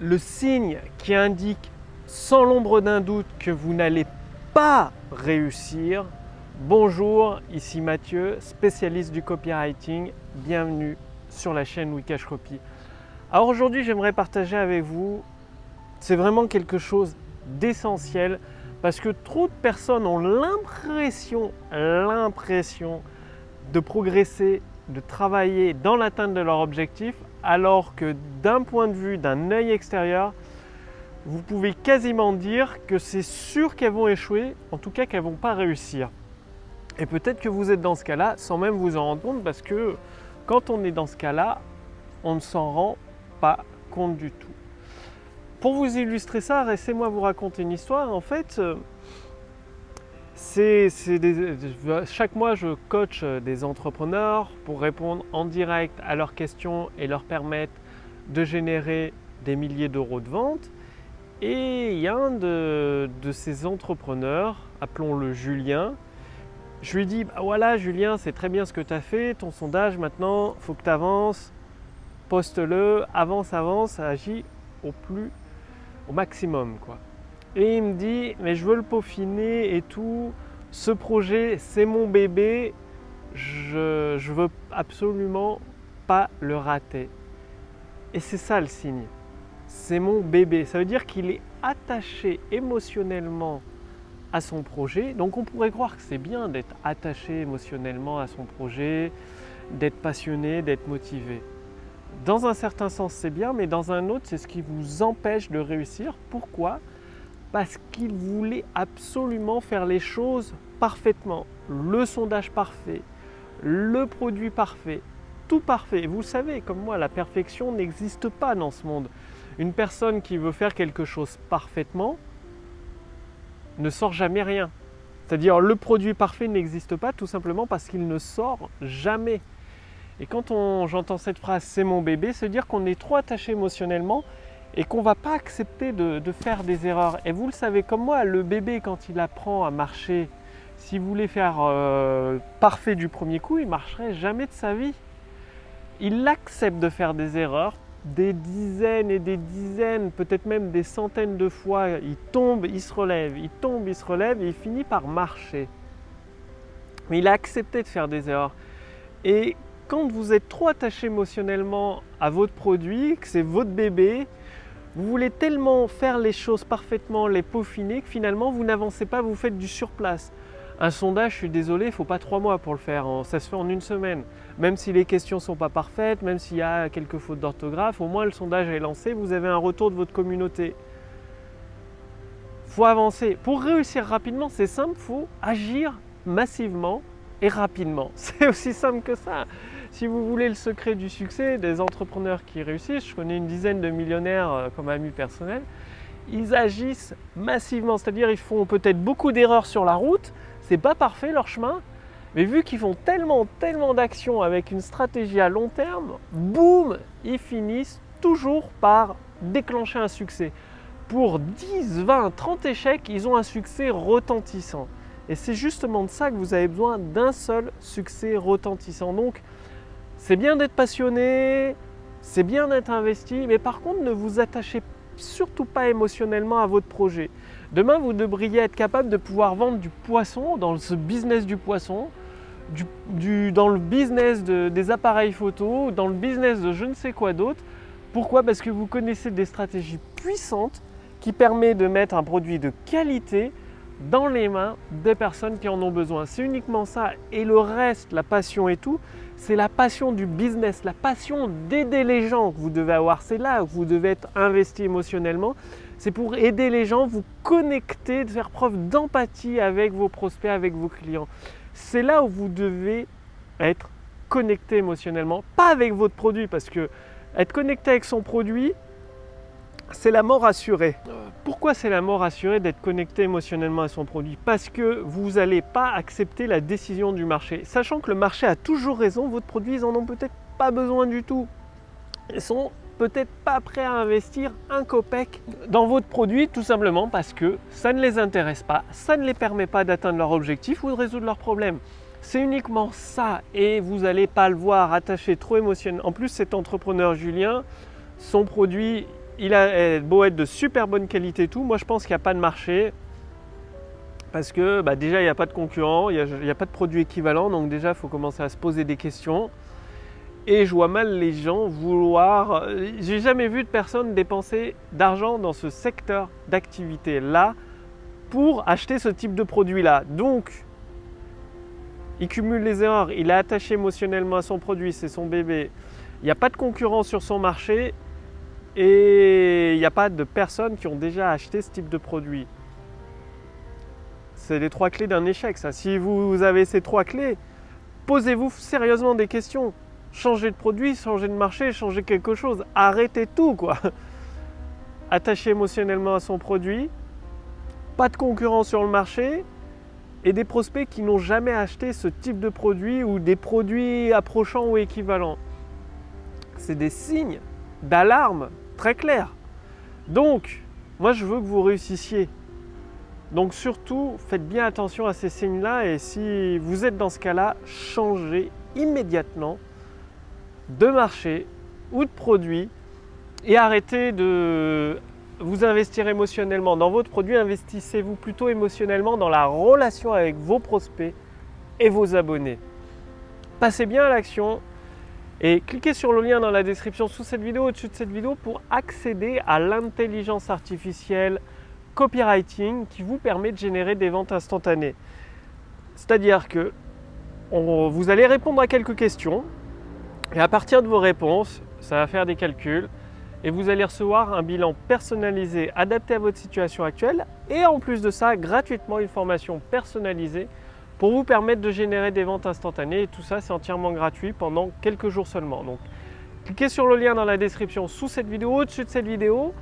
le signe qui indique sans l'ombre d'un doute que vous n'allez pas réussir. Bonjour, ici Mathieu, spécialiste du copywriting. Bienvenue sur la chaîne Wikash Copy. Alors aujourd'hui, j'aimerais partager avec vous, c'est vraiment quelque chose d'essentiel parce que trop de personnes ont l'impression, l'impression de progresser, de travailler dans l'atteinte de leur objectif, alors que d'un point de vue d'un œil extérieur, vous pouvez quasiment dire que c'est sûr qu'elles vont échouer, en tout cas qu'elles ne vont pas réussir. Et peut-être que vous êtes dans ce cas-là sans même vous en rendre compte parce que quand on est dans ce cas-là, on ne s'en rend pas compte du tout. Pour vous illustrer ça, laissez-moi vous raconter une histoire. En fait, euh, chaque mois, je coach des entrepreneurs pour répondre en direct à leurs questions et leur permettre de générer des milliers d'euros de vente. Et il y a un de, ces entrepreneurs, appelons-le Julien, je lui dis, bah voilà Julien, c'est très bien ce que tu as fait, ton sondage maintenant, il faut que tu avances, poste-le, avance, avance, agis au plus au maximum. Et il me dit, mais je veux le peaufiner et tout. Ce projet, c'est mon bébé. Je ne veux absolument pas le rater. Et c'est ça le signe. C'est mon bébé. Ça veut dire qu'il est attaché émotionnellement à son projet. Donc on pourrait croire que c'est bien d'être attaché émotionnellement à son projet, d'être passionné, d'être motivé. Dans un certain sens, c'est bien, mais dans un autre, c'est ce qui vous empêche de réussir. Pourquoi? Parce qu'il voulait absolument faire les choses parfaitement. Le sondage parfait, le produit parfait, tout parfait. Vous savez, comme moi, la perfection n'existe pas dans ce monde. Une personne qui veut faire quelque chose parfaitement ne sort jamais rien. C'est-à-dire le produit parfait n'existe pas tout simplement parce qu'il ne sort jamais. Et quand j'entends cette phrase c'est mon bébé, c'est dire qu'on est trop attaché émotionnellement et qu'on ne va pas accepter de, faire des erreurs. Et vous le savez comme moi, le bébé quand il apprend à marcher, s'il voulait faire euh, parfait du premier coup, il marcherait jamais de sa vie. Il accepte de faire des erreurs des dizaines et des dizaines, peut-être même des centaines de fois. Il tombe, il se relève, il tombe, il se relève et il finit par marcher. Mais il a accepté de faire des erreurs. Et quand vous êtes trop attaché émotionnellement à votre produit, que c'est votre bébé, vous voulez tellement faire les choses parfaitement, les peaufiner, que finalement vous n'avancez pas, vous faites du surplace. Un sondage, je suis désolé, il ne faut pas trois mois pour le faire, ça se fait en une semaine. Même si les questions ne sont pas parfaites, même s'il y a quelques fautes d'orthographe, au moins le sondage est lancé, vous avez un retour de votre communauté. Il faut avancer. Pour réussir rapidement, c'est simple, il faut agir massivement et rapidement. C'est aussi simple que ça. Si vous voulez le secret du succès des entrepreneurs qui réussissent, je connais une dizaine de millionnaires euh, comme amis personnels, ils agissent massivement, c'est-à-dire ils font peut-être beaucoup d'erreurs sur la route, c'est pas parfait leur chemin, mais vu qu'ils font tellement, tellement d'actions avec une stratégie à long terme, boum, ils finissent toujours par déclencher un succès. Pour 10, 20, 30 échecs, ils ont un succès retentissant. Et c'est justement de ça que vous avez besoin d'un seul succès retentissant. Donc, c'est bien d'être passionné, c'est bien d'être investi, mais par contre, ne vous attachez surtout pas émotionnellement à votre projet. Demain, vous devriez être capable de pouvoir vendre du poisson dans ce business du poisson, dans le business des appareils photo, dans le business de je ne sais quoi d'autre. Pourquoi? Parce que vous connaissez des stratégies puissantes qui permettent de mettre un produit de qualité dans les mains des personnes qui en ont besoin. C'est uniquement ça. Et le reste, la passion et tout, c'est la passion du business, la passion d'aider les gens que vous devez avoir. C'est là où vous devez être investi émotionnellement. C'est pour aider les gens, vous connecter, de faire preuve d'empathie avec vos prospects, avec vos clients. C'est là où vous devez être connecté émotionnellement, pas avec votre produit, parce que être connecté avec son produit, c'est la mort assurée. Pourquoi c'est la mort assurée d'être connecté émotionnellement à son produit? Parce que vous n'allez pas accepter la décision du marché. Sachant que le marché a toujours raison, votre produit, ils n'en ont peut-être pas besoin du tout. Ils sont peut-être pas prêts à investir un copec dans votre produit tout simplement parce que ça ne les intéresse pas, ça ne les permet pas d'atteindre leur objectif ou de résoudre leurs problèmes. C'est uniquement ça et vous n'allez pas le voir attaché trop émotionnel. En plus, cet entrepreneur Julien, son produit, il a beau être de super bonne qualité tout, moi je pense qu'il n'y a pas de marché. Parce que bah, déjà il n'y a pas de concurrent, il n'y a, a, pas de produit équivalent, donc déjà il faut commencer à se poser des questions. Et je vois mal les gens vouloir. J'ai jamais vu de personne dépenser d'argent dans ce secteur d'activité là pour acheter ce type de produit là. Donc, il cumule les erreurs, il est attaché émotionnellement à son produit, c'est son bébé. Il n'y a pas de concurrence sur son marché et il n'y a pas de personnes qui ont déjà acheté ce type de produit. C'est les trois clés d'un échec, ça. Si vous avez ces trois clés, posez-vous sérieusement des questions changer de produit, changer de marché, changer quelque chose. Arrêtez tout, quoi. Attaché émotionnellement à son produit, pas de concurrence sur le marché et des prospects qui n'ont jamais acheté ce type de produit ou des produits approchants ou équivalents. C'est des signes d'alarme très clairs. Donc, moi je veux que vous réussissiez. Donc surtout, faites bien attention à ces signes-là et si vous êtes dans ce cas-là, changez immédiatement de marché ou de produit et arrêtez de vous investir émotionnellement dans votre produit, investissez-vous plutôt émotionnellement dans la relation avec vos prospects et vos abonnés. Passez bien à l'action et cliquez sur le lien dans la description sous cette vidéo, au-dessus de cette vidéo pour accéder à l'intelligence artificielle copywriting qui vous permet de générer des ventes instantanées. C'est-à-dire que vous allez répondre à quelques questions et à partir de vos réponses, ça va faire des calculs et vous allez recevoir un bilan personnalisé adapté à votre situation actuelle et en plus de ça, gratuitement une formation personnalisée pour vous permettre de générer des ventes instantanées et tout ça c'est entièrement gratuit pendant quelques jours seulement. Donc cliquez sur le lien dans la description sous cette vidéo, au-dessus de cette vidéo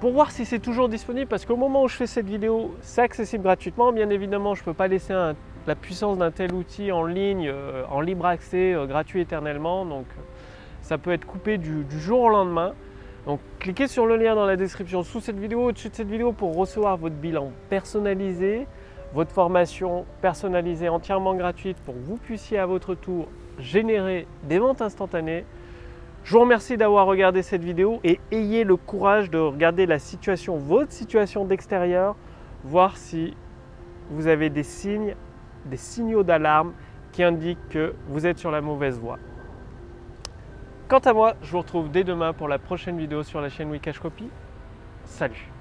pour voir si c'est toujours disponible parce qu'au moment où je fais cette vidéo, c'est accessible gratuitement. Bien évidemment, je ne peux pas laisser la puissance d'un tel outil en ligne, euh, en libre accès, euh, gratuit éternellement. Donc ça peut être coupé du, jour au lendemain. Donc cliquez sur le lien dans la description sous cette vidéo, au-dessus de cette vidéo pour recevoir votre bilan personnalisé, votre formation personnalisée entièrement gratuite pour que vous puissiez à votre tour générer des ventes instantanées. Je vous remercie d'avoir regardé cette vidéo et ayez le courage de regarder la situation, votre situation d'extérieur, voir si vous avez des signes, des signaux d'alarme qui indiquent que vous êtes sur la mauvaise voie. Quant à moi, je vous retrouve dès demain pour la prochaine vidéo sur la chaîne Wikash Copy. Salut